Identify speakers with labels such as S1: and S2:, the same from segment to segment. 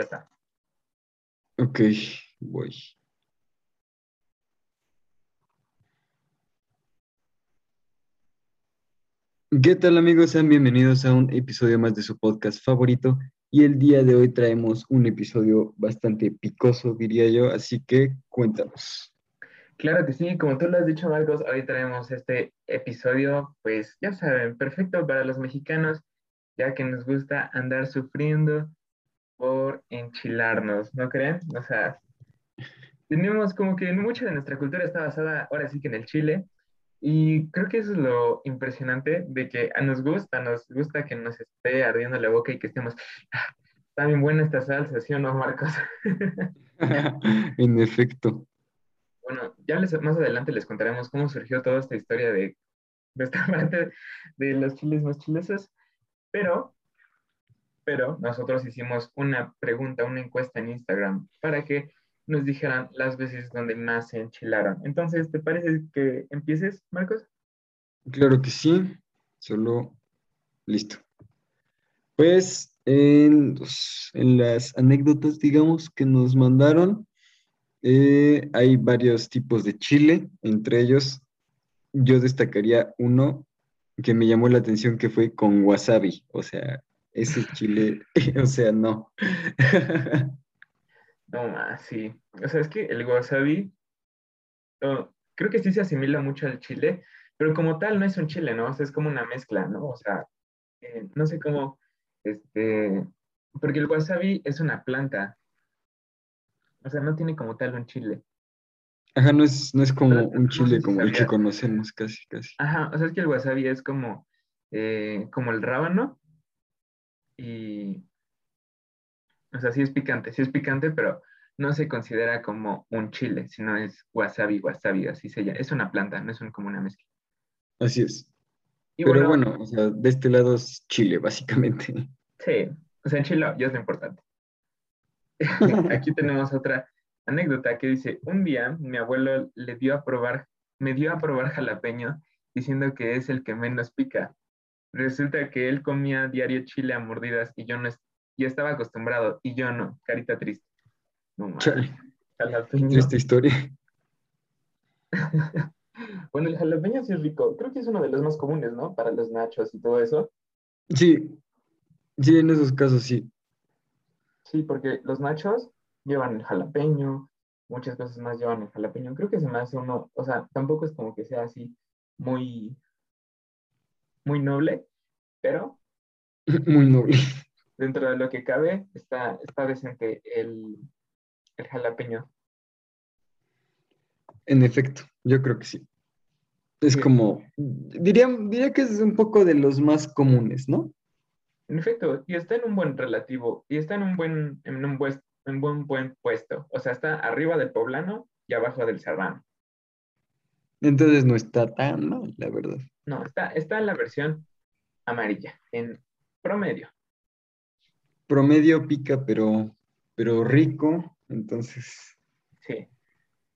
S1: Ya está.
S2: Ok, voy. ¿Qué tal amigos? Sean bienvenidos a un episodio más de su podcast favorito y el día de hoy traemos un episodio bastante picoso, diría yo, así que cuéntanos.
S1: Claro que sí, como tú lo has dicho, Marcos, hoy traemos este episodio, pues ya saben, perfecto para los mexicanos, ya que nos gusta andar sufriendo por enchilarnos, ¿no creen? O sea, tenemos como que mucha de nuestra cultura está basada ahora sí que en el chile, y creo que eso es lo impresionante de que nos gusta, nos gusta que nos esté ardiendo la boca y que estemos, "Ah, está bien buena esta salsa, ¿sí o no, Marcos?
S2: en efecto.
S1: Bueno, ya les, más adelante les contaremos cómo surgió toda esta historia de, de esta parte de los chiles más chilesos, pero, pero nosotros hicimos una pregunta, una encuesta en Instagram para que nos dijeran las veces donde más se enchilaron. Entonces, ¿te parece que empieces, Marcos?
S2: Claro que sí, solo listo. Pues en, las anécdotas, digamos, que nos mandaron, eh, hay varios tipos de chile, entre ellos yo destacaría uno que me llamó la atención que fue con wasabi, o sea, ese chile, o sea, no.
S1: No más, sí. O sea, es que el wasabi, oh, creo que sí se asimila mucho al chile, pero como tal no es un chile, ¿no? O sea, es como una mezcla, ¿no? O sea, eh, no sé cómo, este, porque el wasabi es una planta, o sea, no tiene como tal un chile.
S2: Ajá, no es, no es como
S1: Pero
S2: un
S1: no sé
S2: chile
S1: si
S2: como el que conocemos casi, casi.
S1: Ajá, o sea, es que el wasabi es como, eh, como el rábano y, o sea, sí es picante, sí es picante, pero no se considera como un chile, sino es wasabi, wasabi, así se llama. Es una planta, no es un- como una mezcla.
S2: Así es.
S1: Y
S2: Pero
S1: bueno,
S2: bueno, o sea, de este lado es chile, básicamente.
S1: sí, o sea, enchilado, ya es lo importante. Aquí tenemos otra anécdota que dice, un día mi abuelo le dio a probar, me dio a probar jalapeño diciendo que es el que menos pica. Resulta que él comía diario chile a mordidas y yo no, y estaba acostumbrado y yo no, carita triste. No
S2: Chale,
S1: jalapeño.
S2: triste historia.
S1: Bueno, el jalapeño sí es rico. Creo que es uno de los más comunes, ¿no? Para los nachos y todo eso.
S2: Sí, sí, en esos casos sí.
S1: Sí, porque los nachos llevan el jalapeño, muchas cosas más llevan el jalapeño. Creo que se me hace uno, o sea, tampoco es como que sea así muy, muy noble, pero
S2: Muy noble.
S1: dentro de lo que cabe está, está decente el, el jalapeño.
S2: En efecto, yo creo que sí. Es
S1: Sí.
S2: como, diría, diría que es un poco de los más comunes, ¿no?
S1: En efecto, y está en un buen relativo, y está en un buen, en un buen, en buen, buen puesto. O sea, está arriba del poblano y abajo del serrano.
S2: Entonces no está tan mal, la verdad.
S1: No, está, está en la versión amarilla, en promedio.
S2: Promedio pica, pero, pero rico. Entonces,
S1: Sí.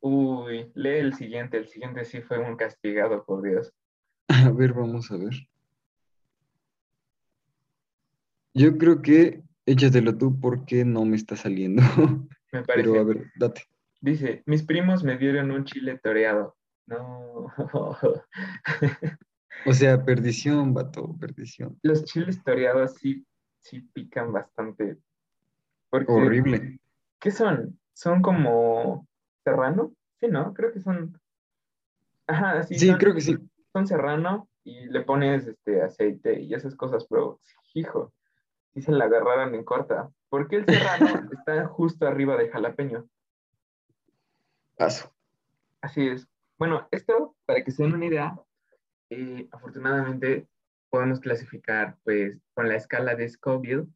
S1: Uy, lee el siguiente. El siguiente sí fue un castigado, por Dios.
S2: a ver, vamos a ver. Yo creo que échatelo tú porque no me está saliendo.
S1: Me parece.
S2: Pero a ver, date.
S1: Dice, mis primos me dieron un chile toreado. No.
S2: O sea, perdición, vato, perdición.
S1: Los chiles toreados sí, sí pican bastante. Porque,
S2: Horrible.
S1: ¿qué son? ¿Son como serrano? Sí, ¿no? Creo que son. Ajá, sí,
S2: Sí,
S1: son,
S2: creo que sí.
S1: son serrano y le pones este aceite y esas cosas, pero hijo, sí se la agarraron en corta. ¿Por qué el serrano está justo arriba del jalapeño?
S2: Paso.
S1: Así es. Bueno, esto, para que se den una idea, eh, afortunadamente podemos clasificar, pues, con la escala de Scoville,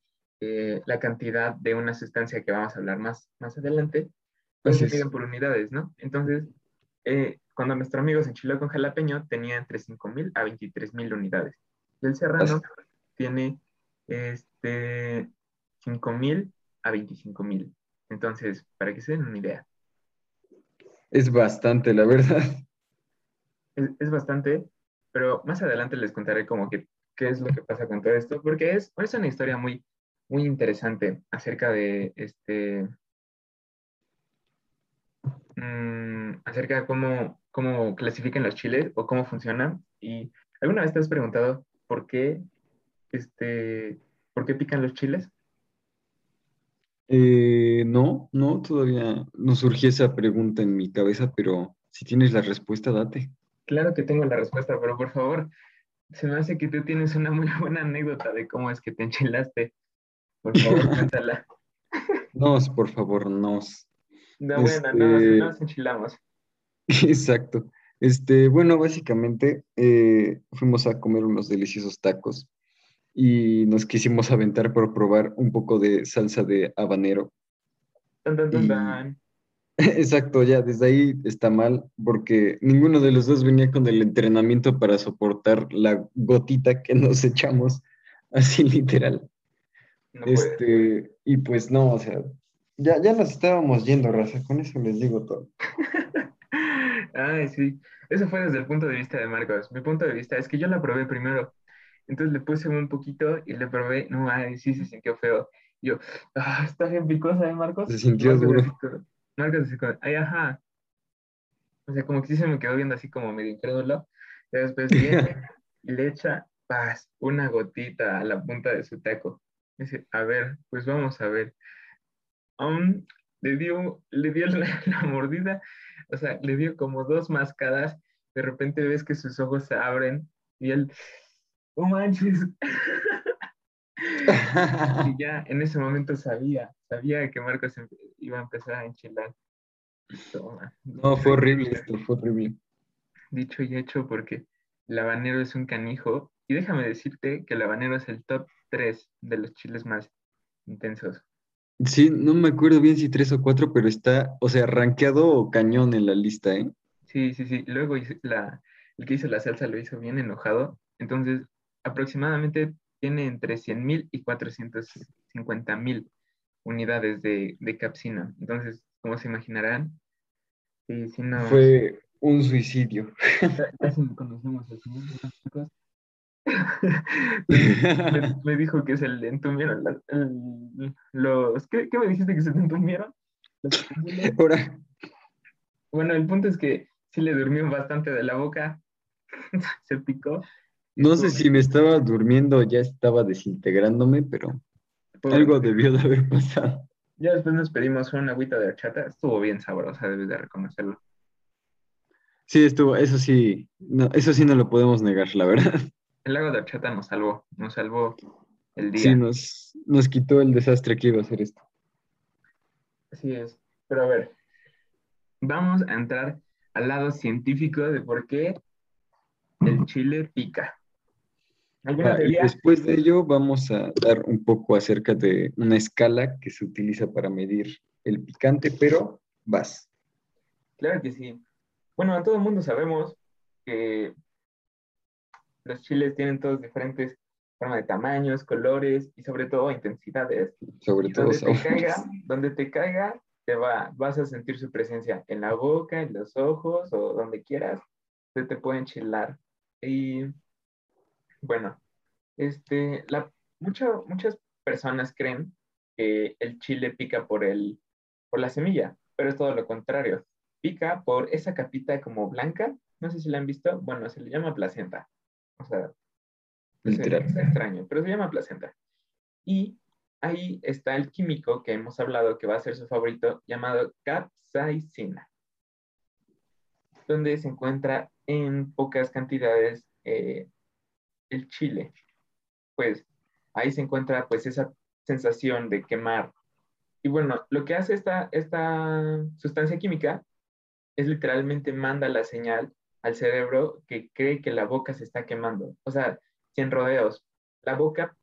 S1: eh, la cantidad de una sustancia que vamos a hablar más, más adelante, pues se miden por unidades, ¿no? Entonces, eh, cuando nuestro amigo se enchiló con jalapeño, tenía entre 5.000 a 23.000 unidades. Y el serrano tiene este, 5.000 a 25.000. Entonces, para que se den una idea.
S2: Es bastante, la verdad.
S1: es, bastante, pero más adelante les contaré como que qué es lo que pasa con todo esto, porque es, es una historia muy, muy interesante acerca de este, mm, acerca de cómo, cómo clasifican los chiles o cómo funcionan. ¿Y alguna vez te has preguntado por qué, este, por qué pican los chiles?
S2: Eh, no, no, todavía no surgió esa pregunta en mi cabeza, pero si tienes la respuesta, date.
S1: Claro que tengo la respuesta, pero por favor, se me hace que tú tienes una muy buena anécdota de cómo es que te enchilaste. Por favor, cuéntala.
S2: Nos, por favor, nos.
S1: No, bueno, no,
S2: Este-
S1: nos enchilamos.
S2: Exacto. Este, bueno, básicamente eh, fuimos a comer unos deliciosos tacos y nos quisimos aventar por probar un poco de salsa de habanero.
S1: Tan, tan, tan,
S2: Y-
S1: tan.
S2: Exacto, ya desde ahí está mal porque ninguno de los dos venía con el entrenamiento para soportar la gotita que nos echamos, así literal.
S1: No.
S2: Este, y pues no, o sea, ya, ya nos estábamos yendo, raza, con eso les digo todo.
S1: Ay, sí. Eso fue desde el punto de vista de Marcos. Mi punto de vista es que yo la probé primero. Entonces le puse un poquito y le probé. No, ay, sí se sintió feo. Y yo, ah, está bien picosa, ¿eh, Marcos?
S2: Se sintió
S1: Marcos
S2: duro.
S1: así Marcos así como, ay, ajá. O sea, como que sí se me quedó viendo así como medio incrédulo. Y después viene y le echa, paz, una gotita a la punta de su taco. Dice, a ver, pues vamos a ver. Um, le dio, le dio la, la mordida, o sea, le dio como dos mascadas, de repente ves que sus ojos se abren y él, ¡oh manches! Y ya en ese momento sabía, sabía que Marcos em- iba a empezar a enchilar. Toma.
S2: No, fue horrible esto, fue horrible.
S1: Dicho y hecho, porque el habanero es un canijo. Y déjame decirte que el habanero es el top 3 de los chiles más intensos.
S2: Sí, no me acuerdo bien si tres o cuatro, pero está, o sea, rankeado cañón en la lista, ¿eh?
S1: Sí, sí, sí. Luego la, el que hizo la salsa lo hizo bien enojado. Entonces, aproximadamente tiene entre 100.000 y 450.000 unidades de, de capsina. Entonces, como se imaginarán, sí, sí nos-
S2: Fue un suicidio.
S1: ca- casi no conocemos al señor me, me dijo que se le entumieron las- el- los... ¿qué, qué me dijiste que se te entumieron?
S2: Ahora,
S1: Bueno, el punto es que sí le durmió bastante de la boca. se picó.
S2: No sé si me estaba durmiendo, o ya estaba desintegrándome, pero
S1: Pobre.
S2: algo debió de haber pasado.
S1: Ya después nos pedimos una agüita de horchata. Estuvo bien sabrosa, debes de reconocerlo.
S2: Sí, estuvo, eso sí, no, eso sí no lo podemos negar, la verdad.
S1: El agua de horchata nos salvó, nos salvó el día.
S2: Sí, nos, nos quitó el desastre que iba a ser esto.
S1: Así es. Pero a ver, vamos a entrar al lado científico de por qué el chile pica. ¿Alguna
S2: Ah,
S1: teoría?
S2: después de ello vamos a dar un poco acerca de una escala que se utiliza para medir el picante, pero vas.
S1: Claro que sí. Bueno, todo el mundo sabemos que los chiles tienen todos diferentes formas de tamaños, colores y sobre todo intensidades.
S2: Sobre
S1: Y
S2: todo
S1: donde te caiga, donde te caiga, te va, vas a sentir su presencia en la boca, en los ojos o donde quieras. Se te puede enchilar. Y bueno, este, la, mucha- muchas personas creen que el chile pica por, el, por la semilla, pero es todo lo contrario. Pica por esa capita como blanca. No sé si la han visto. Bueno, se le llama placenta. O sea, es, extraño, pero se llama placenta. Y ahí está el químico que hemos hablado que va a ser su favorito, llamado capsaicina, donde se encuentra en pocas cantidades eh, el chile. Pues ahí se encuentra pues esa sensación de quemar. Y bueno, lo que hace esta, esta sustancia química es literalmente manda la señal al cerebro que cree que la boca se está quemando. O sea, sin rodeos, la boca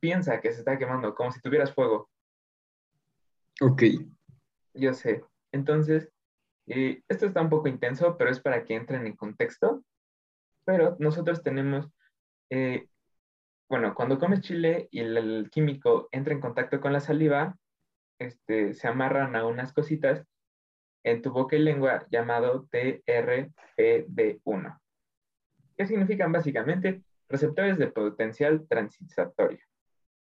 S1: piensa que se está quemando, como si tuvieras fuego.
S2: Ok,
S1: Yo sé. Entonces, eh, esto está un poco intenso, pero es para que entren en contexto. Pero nosotros tenemos, eh, bueno, cuando comes chile y el, el químico entra en contacto con la saliva, este, se amarran a unas cositas en tu boca y lengua llamado TRPV1. ¿Qué significan básicamente? Receptores de potencial transitorio.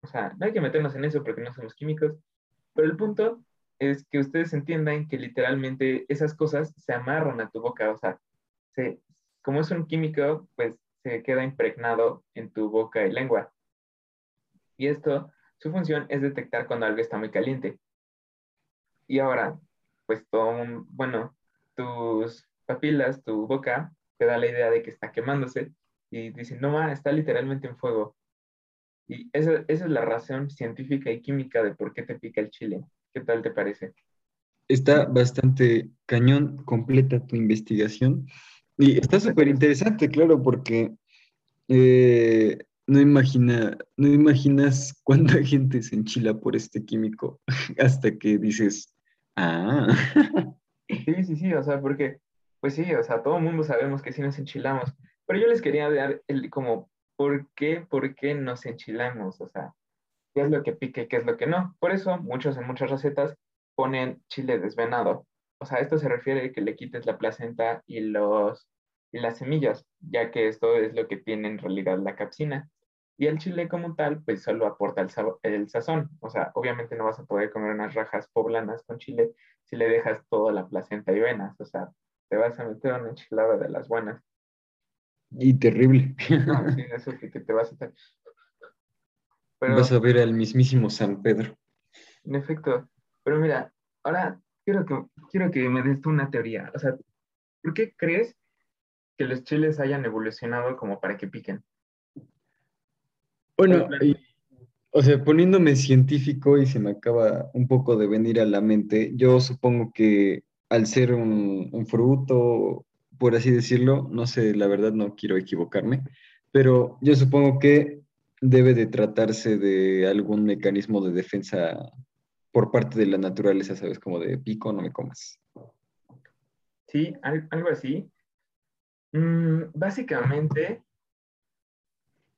S1: O sea, no hay que meternos en eso porque no somos químicos, pero el punto es que ustedes entiendan que literalmente esas cosas se amarran a tu boca, o sea, se, como es un químico, pues se queda impregnado en tu boca y lengua. Y esto, su función es detectar cuando algo está muy caliente. Y ahora, pues todo, bueno, tus papilas, tu boca, te da la idea de que está quemándose y dicen, no, ma, está literalmente en fuego. Y esa, esa es la razón científica y química de por qué te pica el chile. ¿Qué tal te parece?
S2: Está bastante cañón, completa tu investigación. Y está súper interesante, claro, porque eh, no, imagina, no imaginas cuánta gente se enchila por este químico hasta que dices, ah.
S1: Sí, sí, sí, o sea, porque, pues sí, o sea, todo el mundo sabemos que sí nos enchilamos, pero yo les quería dar el, como, ¿por qué, por qué nos enchilamos? O sea, ¿qué es lo que pique y qué es lo que no? Por eso, muchos en muchas recetas ponen chile desvenado. O sea, esto se refiere a que le quites la placenta y, los, y las semillas, ya que esto es lo que tiene en realidad la capsina. Y el chile como tal, pues solo aporta el, el sazón. O sea, obviamente no vas a poder comer unas rajas poblanas con chile si le dejas toda la placenta y venas. O sea, te vas a meter una enchilada de las buenas.
S2: Y terrible.
S1: No, sí, eso que, te vas a estar...
S2: vas a ver al mismísimo San Pedro.
S1: En efecto. Pero mira, ahora quiero que, quiero que me des una teoría. O sea, ¿por qué crees que los chiles hayan evolucionado como para que piquen?
S2: Bueno, o sea, poniéndome científico y se me acaba un poco de venir a la mente, yo supongo que al ser un, un fruto, por así decirlo, no sé, la verdad no quiero equivocarme, pero yo supongo que debe de tratarse de algún mecanismo de defensa por parte de la naturaleza, ¿sabes? Como de pico, no me comas.
S1: Sí, algo así. Mm, básicamente,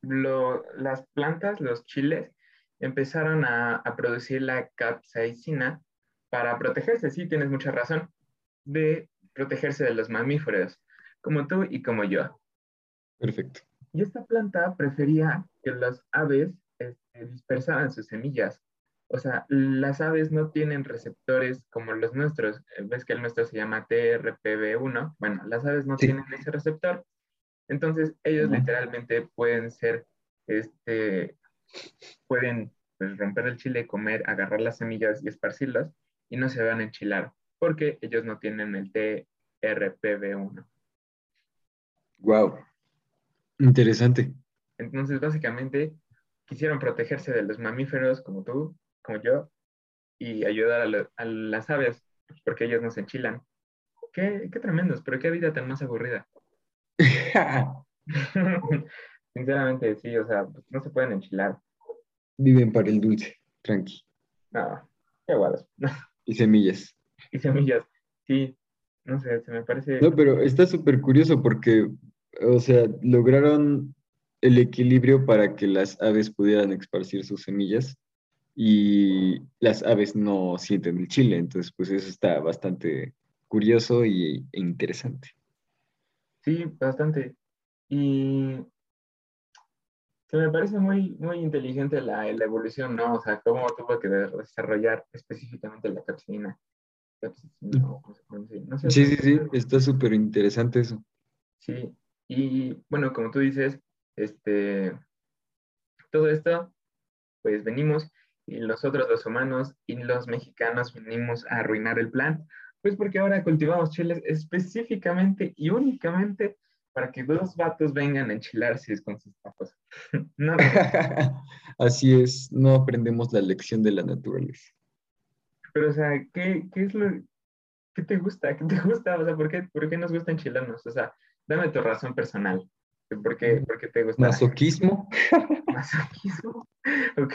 S1: las plantas, los chiles, empezaron a, producir la capsaicina para protegerse, sí, tienes mucha razón, de protegerse de los mamíferos, como tú y como yo.
S2: Perfecto.
S1: Y esta planta prefería que las aves este, dispersaran sus semillas. O sea, las aves no tienen receptores como los nuestros. Ves que el nuestro se llama TRPV1. Bueno, las aves no tienen ese receptor. Entonces, ellos literalmente pueden ser, este, pueden pues, romper el chile, comer, agarrar las semillas y esparcirlas y no se van a enchilar porque ellos no tienen el TRPV1.
S2: Wow. Interesante.
S1: Entonces, básicamente, quisieron protegerse de los mamíferos como tú, como yo, y ayudar a, a las aves, porque ellos no se enchilan. Qué, qué tremendos, pero qué vida tan más aburrida. Sinceramente, sí, o sea, no se pueden enchilar.
S2: Viven para el dulce, tranqui.
S1: No, qué guados.
S2: y semillas.
S1: Y semillas, sí, no sé, se me parece...
S2: No, pero está súper curioso porque, o sea, lograron el equilibrio para que las aves pudieran esparcir sus semillas y las aves no sienten el chile, entonces pues eso está bastante curioso y, e interesante.
S1: Sí, bastante. Y se me parece muy, muy inteligente la, la, evolución, ¿no? O sea, cómo tuvo que desarrollar específicamente la capsina.
S2: sí, sí, sí, está súper interesante eso.
S1: Sí, y bueno, como tú dices, este, todo esto, pues venimos y nosotros los humanos y los mexicanos venimos a arruinar el plan, pues porque ahora cultivamos chiles específicamente y únicamente para que dos vatos vengan a enchilarse con sus tacos. no,
S2: Así es, no aprendemos la lección de la naturaleza.
S1: Pero, o sea, ¿qué, qué es lo que te gusta? ¿Qué te gusta? O sea, ¿por qué, ¿por qué nos gusta enchilarnos? O sea, dame tu razón personal. ¿Por qué, por qué te gusta?
S2: Masoquismo.
S1: Masoquismo. ok.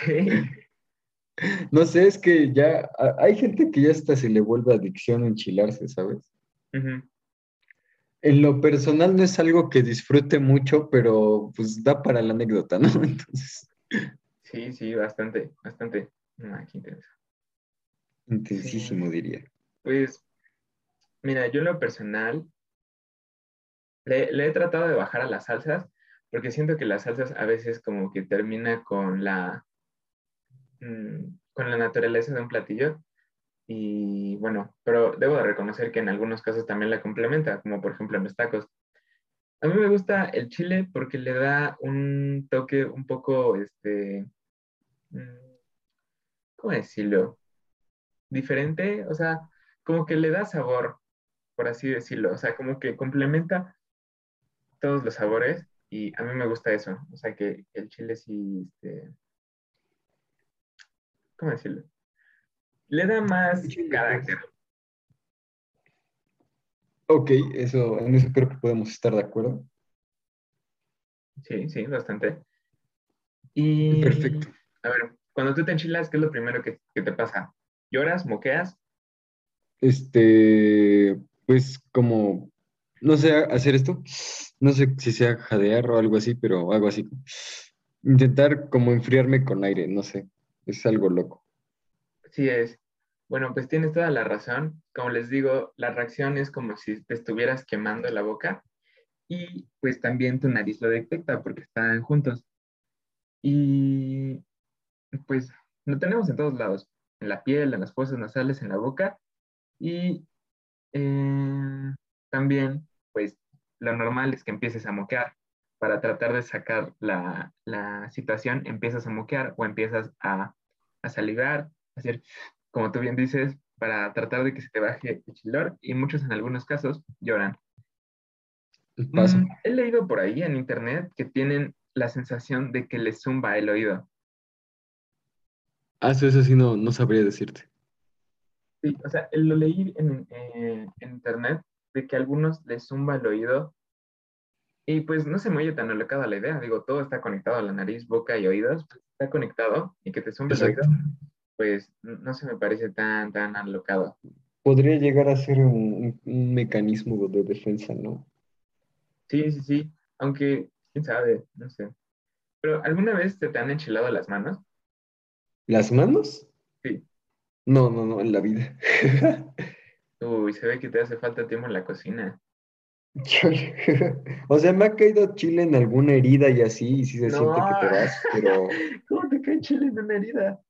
S2: No sé, es que ya hay gente que ya hasta se le vuelve adicción a enchilarse, ¿sabes? En lo personal no es algo que disfrute mucho, pero pues da para la anécdota, ¿no? Entonces.
S1: Sí, sí, bastante, bastante. Ah, qué intenso.
S2: Intensísimo, diría.
S1: Pues, mira, yo en lo personal le, le, he tratado de bajar a las salsas, porque siento que las salsas a veces como que termina con la mm, con la naturaleza de un platillo. Y bueno, pero debo de reconocer que en algunos casos también la complementa, como por ejemplo en los tacos. A mí me gusta el chile porque le da un toque un poco, este, mm, ¿cómo decirlo? Diferente, o sea, como que le da sabor, por así decirlo, o sea, como que complementa todos los sabores y a mí me gusta eso, o sea, que el chile sí, este, ¿cómo decirlo? Le da más carácter.
S2: Ok, eso, en eso creo que podemos estar de acuerdo.
S1: Sí, sí, bastante. Y,
S2: Perfecto.
S1: A ver, cuando tú te enchilas, ¿qué es lo primero que, que te pasa? ¿Lloras? ¿Moqueas?
S2: Este, pues como, no sé hacer esto, no sé si sea jadear o algo así, pero algo así. Intentar como enfriarme con aire, no sé, es algo loco.
S1: Sí es. Bueno, pues tienes toda la razón. Como les digo, la reacción es como si te estuvieras quemando la boca y pues también tu nariz lo detecta porque están juntos. Y pues lo tenemos en todos lados, en la piel, en las fosas nasales, en la boca y eh, también pues lo normal es que empieces a moquear. Para tratar de sacar la, la situación, empiezas a moquear o empiezas a, a salivar, hacer como tú bien dices, para tratar de que se te baje el chilor y muchos en algunos casos lloran.
S2: Paso.
S1: Mm, he leído por ahí en internet que tienen la sensación de que les zumba el oído.
S2: Ah, eso, eso sí no, no sabría decirte.
S1: Sí, o sea, lo leí en, eh, en internet de que a algunos les zumba el oído y pues no se me oye tan alocada la idea. Digo, todo está conectado a la nariz, boca y oídos, pues, está conectado y que te zumba el oído, pues no se me parece tan, tan alocado.
S2: Podría llegar a ser un, un mecanismo de defensa, ¿no?
S1: Sí, sí, sí, aunque, quién sabe, no sé. Pero ¿alguna vez te, te han enchilado las manos?
S2: ¿Las manos?
S1: Sí.
S2: No, no, no, en la vida.
S1: Uy, se ve que te hace falta tiempo en la cocina.
S2: o sea, me ha caído chile en alguna herida y así, y sí se
S1: No.
S2: siente que te vas, pero
S1: ¿Cómo te cae chile en una herida?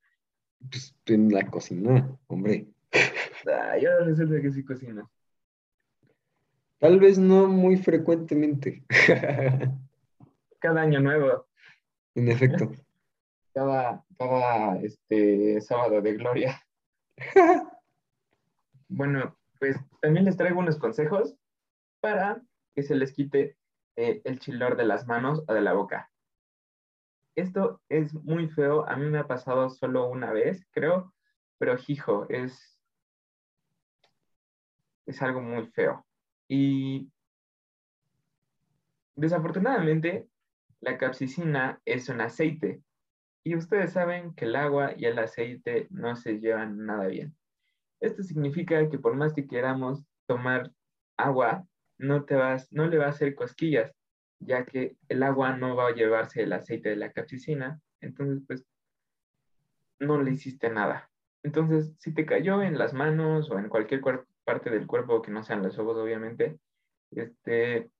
S2: pues, en la cocina, hombre.
S1: Ay, ahora resulta que sí cocina.
S2: Tal vez no muy frecuentemente.
S1: Cada año nuevo,
S2: En efecto.
S1: cada, cada este, sábado de gloria. Bueno, pues también les traigo unos consejos para que se les quite eh, el chilor de las manos o de la boca. Esto es muy feo, a mí me ha pasado solo una vez, creo, pero hijo, es, es algo muy feo. Y desafortunadamente, la capsicina es un aceite y ustedes saben que el agua y el aceite no se llevan nada bien. Esto significa que por más que queramos tomar agua, no, te vas, no le va a hacer cosquillas, ya que el agua no va a llevarse el aceite de la capsicina, entonces pues no le hiciste nada. Entonces, si te cayó en las manos o en cualquier parte del cuerpo que no sean los ojos, obviamente, este,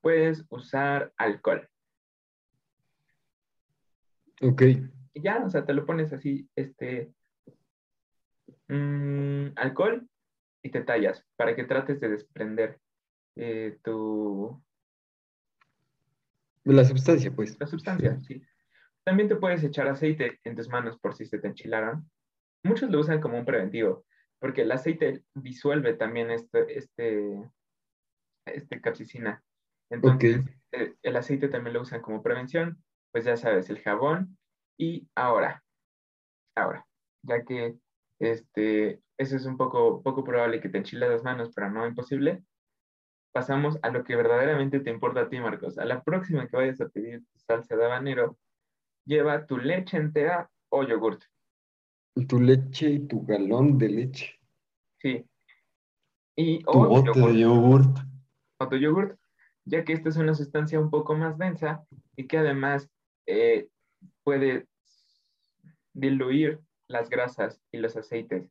S1: puedes usar alcohol.
S2: Ok.
S1: Y ya, o sea, te lo pones así, este, mm, alcohol y te tallas para que trates de desprender eh, tu,
S2: La sustancia, pues.
S1: la sustancia, sí. También te puedes echar aceite en tus manos por si se te enchilaron. Muchos lo usan como un preventivo, porque el aceite disuelve también este, este, este capsicina. Entonces, eh, el aceite también lo usan como prevención, pues ya sabes, el jabón. Y ahora, ahora, ya que este, eso es un poco, poco probable que te enchiles las manos, pero no imposible, pasamos a lo que verdaderamente te importa a ti, Marcos. A la próxima que vayas a pedir tu salsa de habanero, lleva tu leche entera o yogurt.
S2: Tu leche y tu galón de leche.
S1: Sí. Y,
S2: Tu
S1: o
S2: bote
S1: yogur.
S2: de yogurt.
S1: o tu yogurt, ya que esta es una sustancia un poco más densa y que además eh, puede diluir las grasas y los aceites.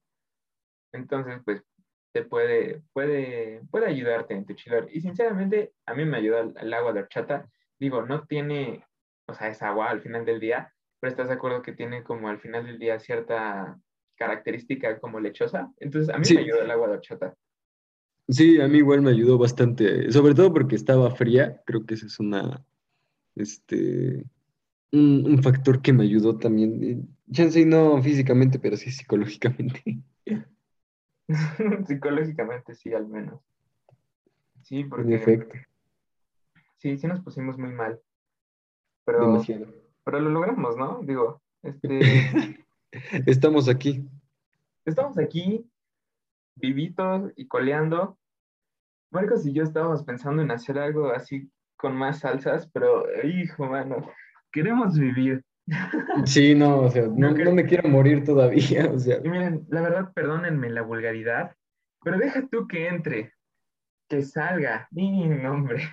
S1: Entonces, pues, te puede, puede, puede ayudarte en tu chilor. Y sinceramente, a mí me ayuda el, el agua de horchata. Digo, no tiene, o sea, es agua al final del día, pero estás de acuerdo que tiene como al final del día cierta característica como lechosa. Entonces, a mí
S2: Sí.
S1: me ayudó el agua de horchata.
S2: Sí, a mí igual me ayudó bastante, sobre todo porque estaba fría, creo que ese es una, este, un, un factor que me ayudó también, chance no físicamente, pero sí psicológicamente.
S1: Psicológicamente, sí, al menos. Sí,
S2: En
S1: porque
S2: efecto,
S1: sí, sí nos pusimos muy mal. Pero,
S2: demasiado.
S1: pero lo logramos, ¿no? Digo, este,
S2: Estamos aquí.
S1: estamos aquí, vivitos y coleando. Marcos y yo estábamos pensando en hacer algo así con más salsas, pero, hijo, mano, queremos vivir.
S2: Sí, no, o sea, no, me quiero morir todavía, o sea,
S1: Y miren, la verdad, perdónenme la vulgaridad, pero deja tú que entre, que salga. Y nombre.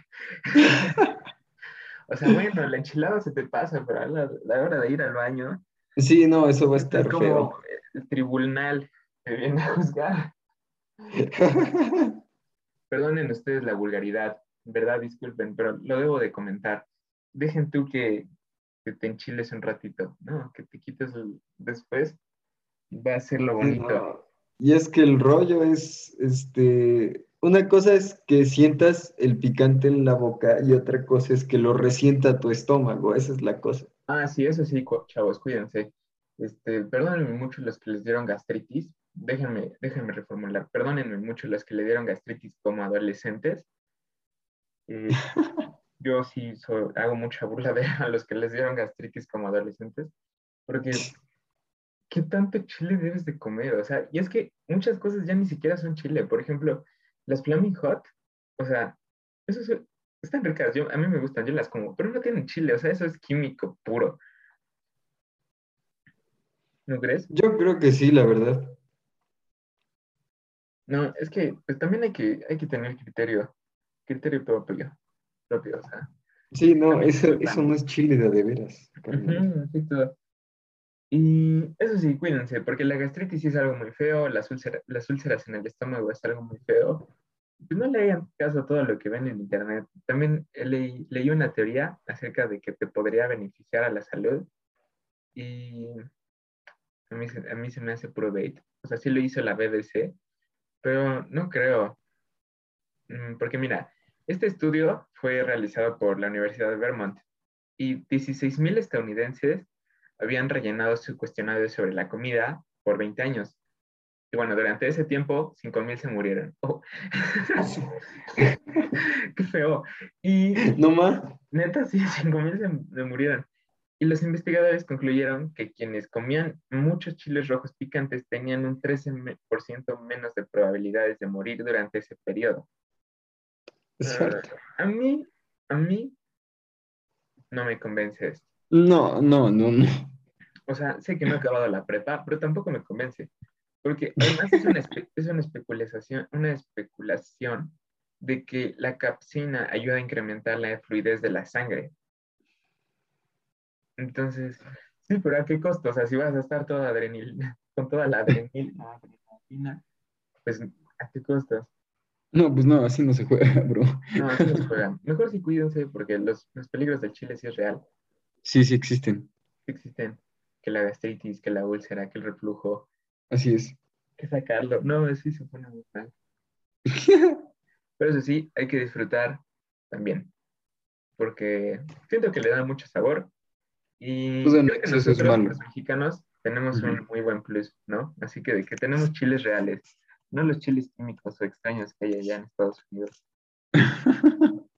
S1: o sea, bueno, la enchilada se te pasa, pero a la, la hora de ir al baño,
S2: sí, no, eso va a
S1: esto es
S2: estar
S1: como
S2: feo.
S1: el tribunal que viene a juzgar. Perdonen ustedes la vulgaridad, verdad, disculpen, pero lo debo de comentar. Dejen tú que, que te enchiles un ratito, ¿no? Que te quites el- después, va a ser lo bonito.
S2: no. Y es que el rollo es, este, una cosa es que sientas el picante en la boca y otra cosa es que lo resienta tu estómago, esa es la cosa.
S1: Ah, sí, eso sí, chavos, cuídense. Este, perdónenme mucho los que les dieron gastritis. Déjenme, déjenme reformular. Perdónenme mucho los que le dieron gastritis como adolescentes. Eh, yo sí hago mucha burla de a los que les dieron gastritis como adolescentes, porque ¿qué tanto chile debes de comer? O sea, y es que muchas cosas ya ni siquiera son chile. Por ejemplo, las Flaming Hot, o sea, eso es- están ricas. Yo, a mí me gustan, yo las como, pero no tienen chile, o sea, eso es químico puro. ¿No crees?
S2: Yo creo que sí, la verdad.
S1: No, es que pues también hay que, hay que tener criterio, criterio propio, propio, o sea.
S2: Sí, no, eso, eso no es chile de de veras.
S1: exacto. Y eso sí, cuídense, porque la gastritis es algo muy feo, las úlceras, las úlceras en el estómago es algo muy feo. Pues no le hagan caso a todo lo que ven en internet. También leí, leí una teoría acerca de que te podría beneficiar a la salud y a mí, a mí se me hace puro bait. O sea, sí lo hizo la BBC, pero no creo. Mm, Porque mira, este estudio fue realizado por la Universidad de Vermont y 16.000 estadounidenses habían rellenado su cuestionario sobre la comida por 20 años. Y bueno, durante ese tiempo, 5.000 se murieron. Oh. Qué feo. Y
S2: No más.
S1: neta, sí, 5.000 se, se murieron. Y los investigadores concluyeron que quienes comían muchos chiles rojos picantes tenían un 13% menos de probabilidades de morir durante ese periodo. A mí, a mí, no me convence esto.
S2: No, no, no, no.
S1: O sea, sé que no he acabado la prepa, pero tampoco me convence. Porque además es una, espe- es una especulación, una especulación de que la capsina ayuda a incrementar la fluidez de la sangre. Entonces, sí, pero ¿a qué costo? O sea, si vas a estar toda adrenalina, con toda la adrenalina, adrenalina, pues ¿a qué costo?
S2: No, pues no, así no se juega, bro.
S1: No, así no se juegan. Mejor sí cuídense porque los, los peligros del chile sí es real.
S2: Sí, sí existen.
S1: Sí existen. Que la gastritis, que la úlcera, que el reflujo,
S2: Así es.
S1: que sacarlo. No, sí se pone muy mal. Pero eso sí, hay que disfrutar también. Porque siento que le da mucho sabor. Y
S2: Pues en
S1: creo que
S2: es malo.
S1: los mexicanos, tenemos
S2: Ujú.
S1: un muy buen plus, ¿no? Así que de que tenemos chiles reales, no los chiles químicos o extraños que hay allá en Estados Unidos.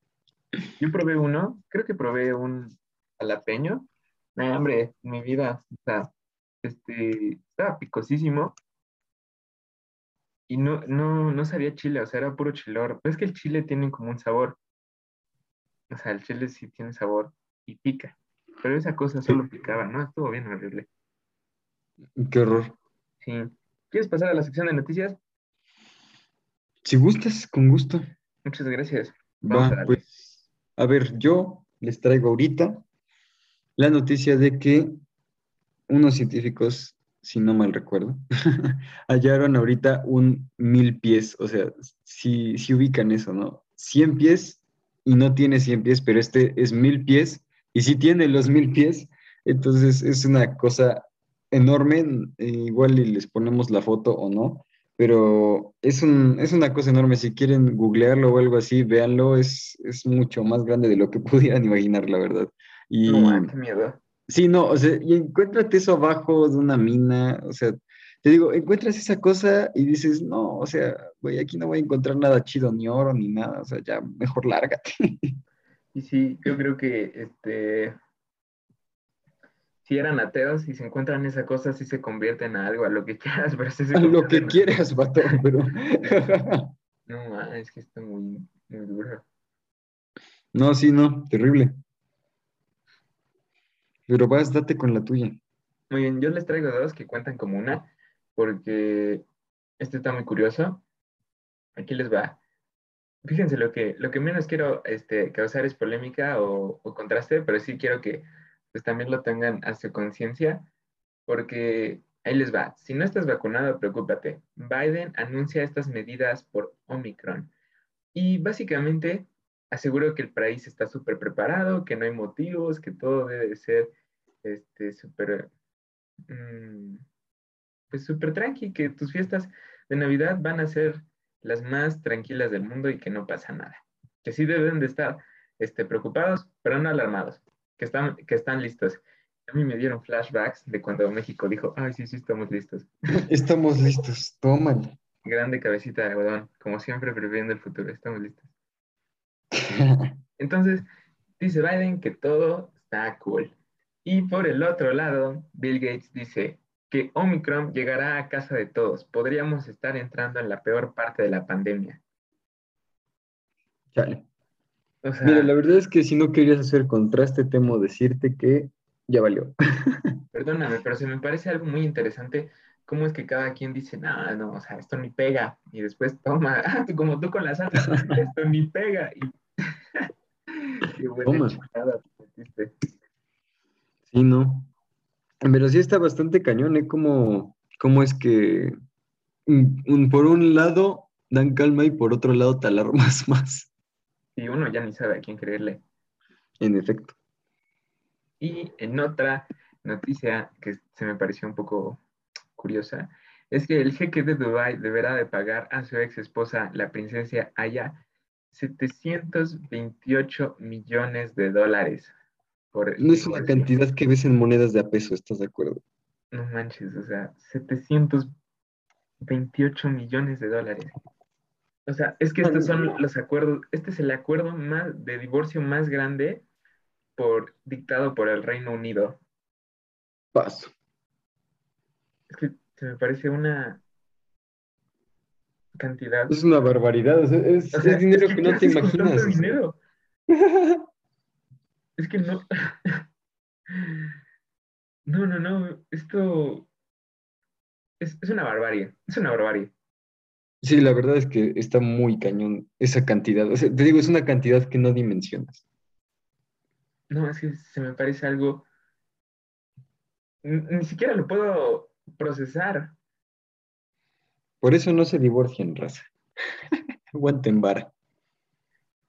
S1: Yo probé uno, creo que probé un jalapeño. No, hombre, mi vida, o sea, este, estaba picosísimo y no, no, no sabía chile, o sea, era puro chilor. Pero es que el chile tiene como un sabor. O sea, el chile sí tiene sabor y pica. Pero esa cosa solo picaba, ¿no? Estuvo bien horrible.
S2: Qué horror.
S1: Sí. ¿Quieres pasar a la sección de noticias?
S2: Si gustas, con gusto.
S1: Muchas gracias. Vamos a
S2: Va,
S1: darle.
S2: pues, a ver, yo les traigo ahorita la noticia de que unos científicos, si no mal recuerdo, hallaron ahorita un mil pies, o sea, si, si ubican eso, ¿no? 100 pies y no tiene 100 pies, pero este es mil pies y sí tiene los mil pies Entonces es una cosa enorme, igual y les ponemos la foto o no, pero es, un, es una cosa enorme. Si quieren googlearlo o algo así, véanlo, es, es mucho más grande de lo que pudieran imaginar, la verdad. Y,
S1: No, qué miedo.
S2: Sí, no, o sea, y encuéntrate eso abajo de una mina, o sea, te digo, encuentras esa cosa y dices, no, o sea, güey, aquí no voy a encontrar nada chido, ni oro, ni nada, o sea, ya mejor lárgate.
S1: Y sí, yo creo que este, si eran ateos y se encuentran esa cosa, sí se convierten a algo, a lo que quieras, pero sí se
S2: A lo que
S1: a-
S2: quieras, vato, pero...
S1: No, es que está muy, muy duro.
S2: No, sí, no, terrible. Pero vas, date con la tuya.
S1: Muy bien, yo les traigo dos que cuentan como una, porque este está muy curioso. Aquí les va. Fíjense, lo que, lo que menos quiero este, causar es polémica o, o contraste, pero sí quiero que pues, también lo tengan a su conciencia, porque ahí les va. Si no estás vacunado, preocúpate. Biden anuncia estas medidas por Omicron. Y básicamente aseguro que el país está súper preparado, que no hay motivos, que todo debe de ser este, súper, mm, pues súper tranqui, que tus fiestas de Navidad van a ser las más tranquilas del mundo y que no pasa nada. Que sí deben de estar este, preocupados, pero no alarmados, que están, que están listos. A mí me dieron flashbacks de cuando México dijo, ay, sí, sí, estamos listos.
S2: Estamos listos, tómale.
S1: Grande cabecita de algodón, como siempre previendo el futuro, estamos listos. Entonces, dice Biden que todo está cool. Y por el otro lado, Bill Gates dice que Omicron llegará a casa de todos. Podríamos estar entrando en la peor parte de la pandemia.
S2: Chale.
S1: O sea,
S2: Mira, la verdad es que si no querías hacer contraste, temo decirte que ya valió.
S1: perdóname, pero se me parece algo muy interesante cómo es que cada quien dice, no, no, o sea, esto ni pega. Y después toma, ah, tú- como tú con la salsa, esto ni pega. Y... Qué buena te.
S2: Sí, no. Pero sí está bastante cañón, ¿eh? Cómo, cómo es que un- por un lado dan calma y por otro lado te alarmas más.
S1: Y uno ya ni sabe a quién creerle.
S2: En efecto.
S1: Y en otra noticia que se me pareció un poco curiosa, es que el jeque de Dubái deberá de pagar a su ex esposa, la princesa Aya, 728 millones de dólares. Por
S2: No es una cantidad que ves en monedas de a peso, ¿estás de acuerdo?
S1: No manches, o sea, 728 millones de dólares. O sea, es que estos son los acuerdos, este es el acuerdo más de divorcio más grande por dictado por el Reino Unido.
S2: Paso.
S1: Es que se me parece una cantidad.
S2: Es una barbaridad. es,
S1: O sea,
S2: es dinero
S1: es
S2: que,
S1: ¿qué
S2: no te imaginas.
S1: dinero? Es que no. No, no, no. Esto es, es una barbarie. Es una barbarie.
S2: Sí, la verdad es que está muy cañón esa cantidad. O sea, te digo, es una cantidad que no dimensionas.
S1: No, es que se me parece algo. Ni, ni siquiera lo puedo procesar.
S2: Por eso no se divorcian, raza. Aguanten vara.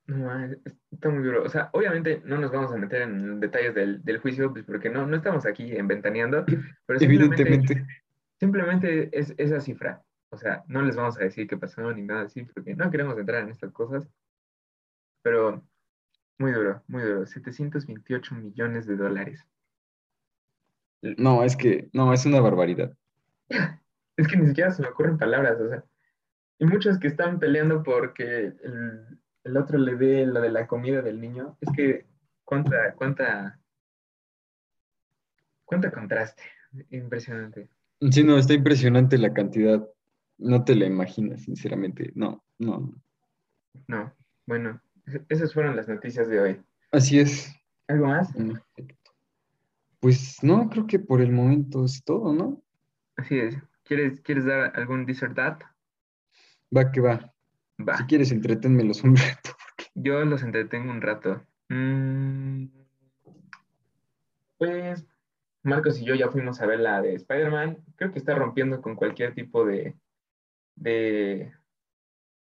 S1: No, es- está muy duro. O sea, obviamente no nos vamos a meter en detalles del, del juicio, pues porque no, no estamos aquí en ventaneando, pero simplemente,
S2: Evidentemente.
S1: simplemente es esa cifra. O sea, no les vamos a decir qué pasó ni nada así, porque no queremos entrar en estas cosas. Pero muy duro, muy duro. 728 millones de dólares.
S2: No, es que, no, es una barbaridad.
S1: Es que ni siquiera se me ocurren palabras, o sea. Y muchos que están peleando porque el, el otro le dé lo de la comida del niño. Es que cuánta, cuánta, cuánta contraste. Impresionante.
S2: Sí, no, está impresionante la cantidad. No te la imaginas, sinceramente. No, no.
S1: No, bueno, es- esas fueron las noticias de hoy.
S2: Así es.
S1: ¿Algo más?
S2: Pues no, creo que por el momento es todo, ¿no?
S1: Así es. ¿Quieres, ¿quieres dar algún dessert?
S2: Va que va.
S1: Va.
S2: Si quieres, entreténmelos un rato.
S1: Yo los entretengo un rato. Mm, pues Marcos y yo ya fuimos a ver la de Spider-Man. Creo que está rompiendo con cualquier tipo de, de,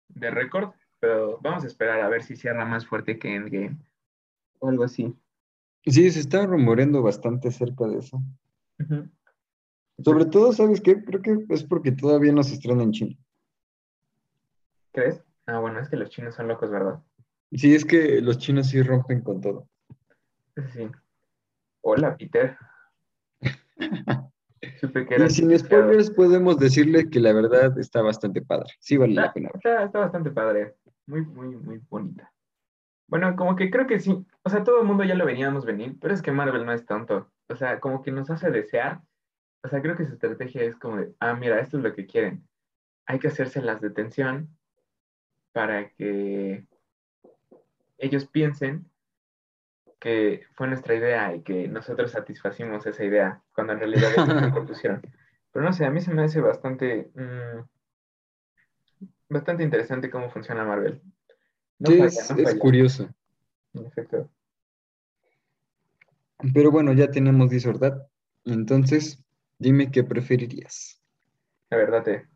S1: de récord, pero vamos a esperar a ver si cierra más fuerte que Endgame o algo así.
S2: Sí, se está rumoreando bastante acerca de eso. Sobre todo, ¿sabes qué? Creo que es porque todavía no se estrena en China.
S1: ¿Crees? Ah, bueno, es que los chinos son locos, ¿verdad?
S2: Sí, es que los chinos sí rompen con todo.
S1: Sí. Hola, Peter.
S2: Y sin spoilers podemos decirle que la verdad está bastante padre. Sí vale la pena.
S1: está, está bastante padre. Muy, muy, muy bonita. Bueno, como que creo que sí. O sea, todo el mundo ya lo veníamos venir, pero es que Marvel no es tonto. O sea, como que nos hace desear. O sea, creo que su estrategia es como de, ah, mira, esto es lo que quieren. Hay que hacerse las de tensión para que ellos piensen que fue nuestra idea y que nosotros satisfacimos esa idea, cuando en realidad ellos la propusieron. Pero no sé, a mí se me hace bastante, mm, bastante interesante cómo funciona Marvel. No
S2: Sí,
S1: falla,
S2: es,
S1: no
S2: es curioso.
S1: en efecto.
S2: Pero bueno, ya tenemos Disordad. Entonces, dime qué preferirías.
S1: La verdad, te,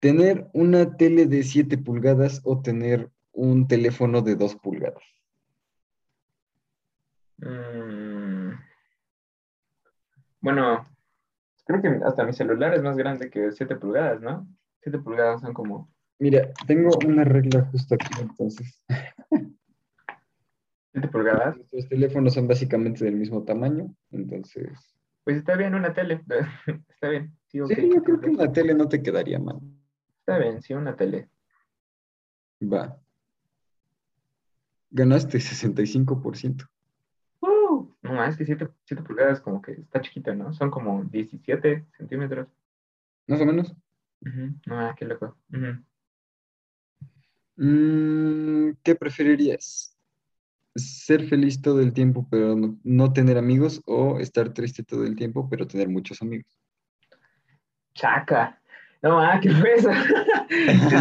S2: ¿Tener una tele de 7 pulgadas o tener un teléfono de 2 pulgadas?
S1: Mm, bueno, creo que hasta mi celular es más grande que 7 pulgadas, ¿no? 7 pulgadas son como
S2: Mira, tengo una regla justo aquí, entonces.
S1: 7 pulgadas.
S2: Nuestros teléfonos son básicamente del mismo tamaño, entonces.
S1: Pues está bien una tele, está bien. Sí.
S2: Sí, yo creo que una tele no te quedaría mal.
S1: Está bien, sí, una tele.
S2: Va. Ganaste 65%.
S1: Uh, no, es que 7, pulgadas como que está chiquita, ¿no? Son como 17 centímetros.
S2: Más o menos.
S1: Ujú, No, qué loco.
S2: Mm, ¿qué preferirías? ¿Ser feliz todo el tiempo pero no, no tener amigos o estar triste todo el tiempo pero tener muchos amigos?
S1: Chaca. No, ah, ¿qué eso? Este,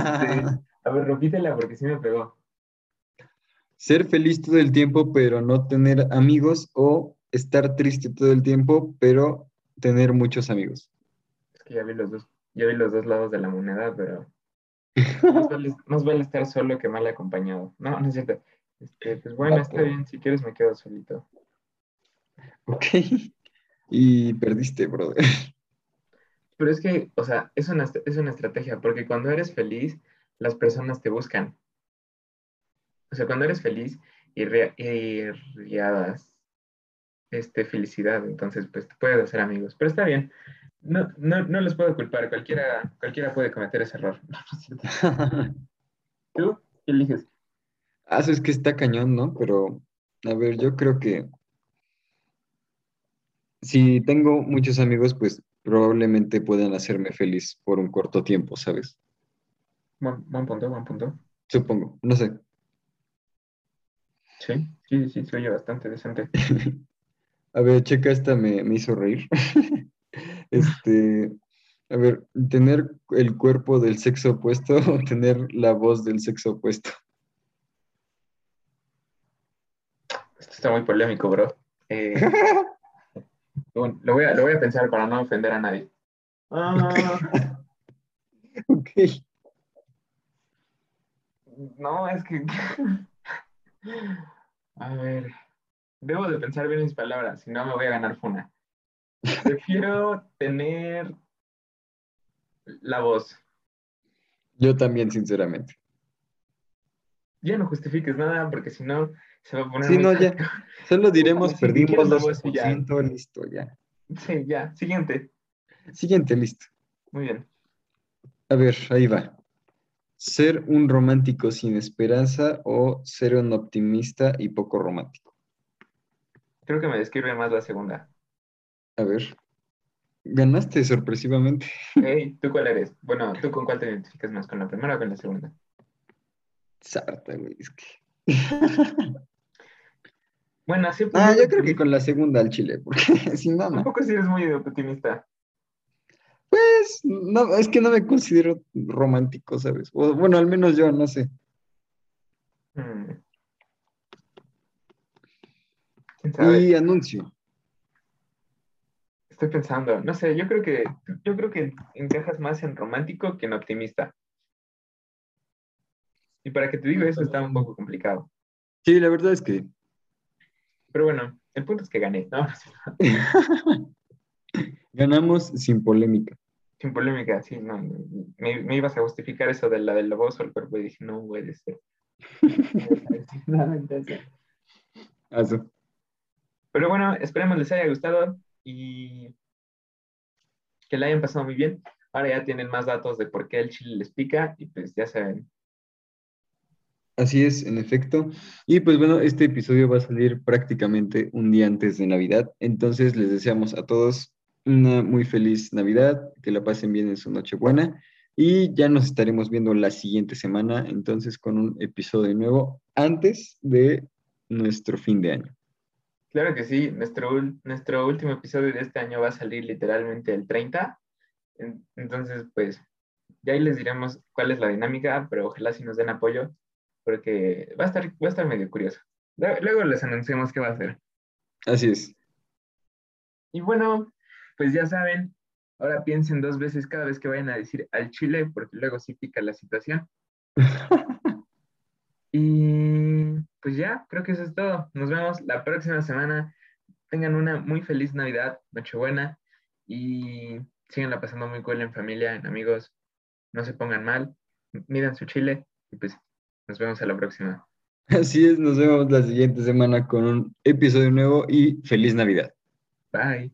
S1: a ver, repítela porque sí me pegó.
S2: Ser feliz todo el tiempo pero no tener amigos o estar triste todo el tiempo pero tener muchos amigos.
S1: Es que ya vi los dos, ya vi los dos lados de la moneda, pero más vale, más vale estar solo que mal acompañado. No, no es cierto. Este, pues bueno, está bien, si quieres me quedo solito.
S2: Ok. Y perdiste, brother.
S1: Pero es que, o sea, es una, es una estrategia, porque cuando eres feliz, las personas te buscan. O sea, cuando eres feliz, irria- irriadas este, felicidad, entonces pues te puedes hacer amigos. Pero está bien, no, no, no les puedo culpar, cualquiera, cualquiera puede cometer ese error. ¿Tú qué eliges?
S2: Ah, eso es que está cañón, ¿no? Pero, a ver, yo creo que si tengo muchos amigos, pues probablemente puedan hacerme feliz por un corto tiempo, ¿sabes?
S1: Buen, buen punto, buen punto.
S2: Supongo, no sé.
S1: Sí, sí, sí, se oye bastante decente.
S2: A ver, checa, esta me, me hizo reír. Este, a ver, tener el cuerpo del sexo opuesto o tener la voz del sexo opuesto.
S1: Esto está muy polémico, bro. Eh, bueno, lo, voy a, lo voy a pensar para no ofender a nadie. Ah,
S2: Ok.
S1: no, es que... A ver, debo de pensar bien mis palabras, si no me voy a ganar funa. Prefiero tener la voz.
S2: Yo también, sinceramente.
S1: Ya no justifiques nada, porque si no se va a poner
S2: Sí,
S1: muy
S2: no, ya. Solo diremos,
S1: si
S2: perdimos
S1: la voz y ya.
S2: 2%, listo, ya.
S1: Sí, ya, siguiente.
S2: Siguiente, listo.
S1: Muy bien.
S2: A ver, ahí va. ¿Ser un romántico sin esperanza o ser un optimista y poco romántico?
S1: Creo que me describe más la segunda.
S2: A ver. Ganaste sorpresivamente.
S1: Hey, ¿tú cuál eres? Bueno, ¿tú con cuál te identificas más? ¿Con la primera o con la segunda?
S2: Sarta, güey, es que...
S1: Bueno, así
S2: Ah, yo creo que con la segunda al chile, porque si no, no.
S1: Tampoco si eres muy optimista.
S2: Pues, no, es que no me considero romántico, ¿sabes? O, bueno, al menos yo, no sé.
S1: Hmm.
S2: Y anuncio.
S1: Estoy pensando, no sé, yo creo que yo creo que encajas más en romántico que en optimista. Y para que te diga eso está un poco complicado.
S2: Sí, la verdad es que
S1: Pero bueno, El punto es que gané, ¿no?
S2: Ganamos sin polémica.
S1: Sin polémica, sí, no. Me, me ibas a justificar eso de la del loboso, el cuerpo, y dije, no puede ser.
S2: Eso.
S1: Pero bueno, esperemos les haya gustado y que la hayan pasado muy bien. Ahora ya tienen más datos de por qué el chile les pica y pues ya saben.
S2: Así es, en efecto. Y pues bueno, este episodio va a salir prácticamente un día antes de Navidad. Entonces les deseamos a todos una muy feliz Navidad, que la pasen bien en su Nochebuena y ya nos estaremos viendo la siguiente semana, entonces con un episodio nuevo antes de nuestro fin de año.
S1: Claro que sí, nuestro, nuestro último episodio de este año va a salir literalmente el 30. Entonces, pues, ya ahí les diremos cuál es la dinámica, pero ojalá si nos den apoyo, porque va a estar, va a estar medio curioso. Luego les anunciamos qué va a hacer.
S2: Así es.
S1: Y bueno, pues ya saben, ahora piensen dos veces cada vez que vayan a decir al chile, porque luego sí pica la situación. Y pues ya, creo que eso es todo. Nos vemos la próxima semana. Tengan una muy feliz Navidad, Nochebuena y la pasando muy cool en familia, en amigos. No se pongan mal, miren su chile y pues nos vemos a la próxima.
S2: Así es, nos vemos la siguiente semana con un episodio nuevo y feliz Navidad.
S1: Bye.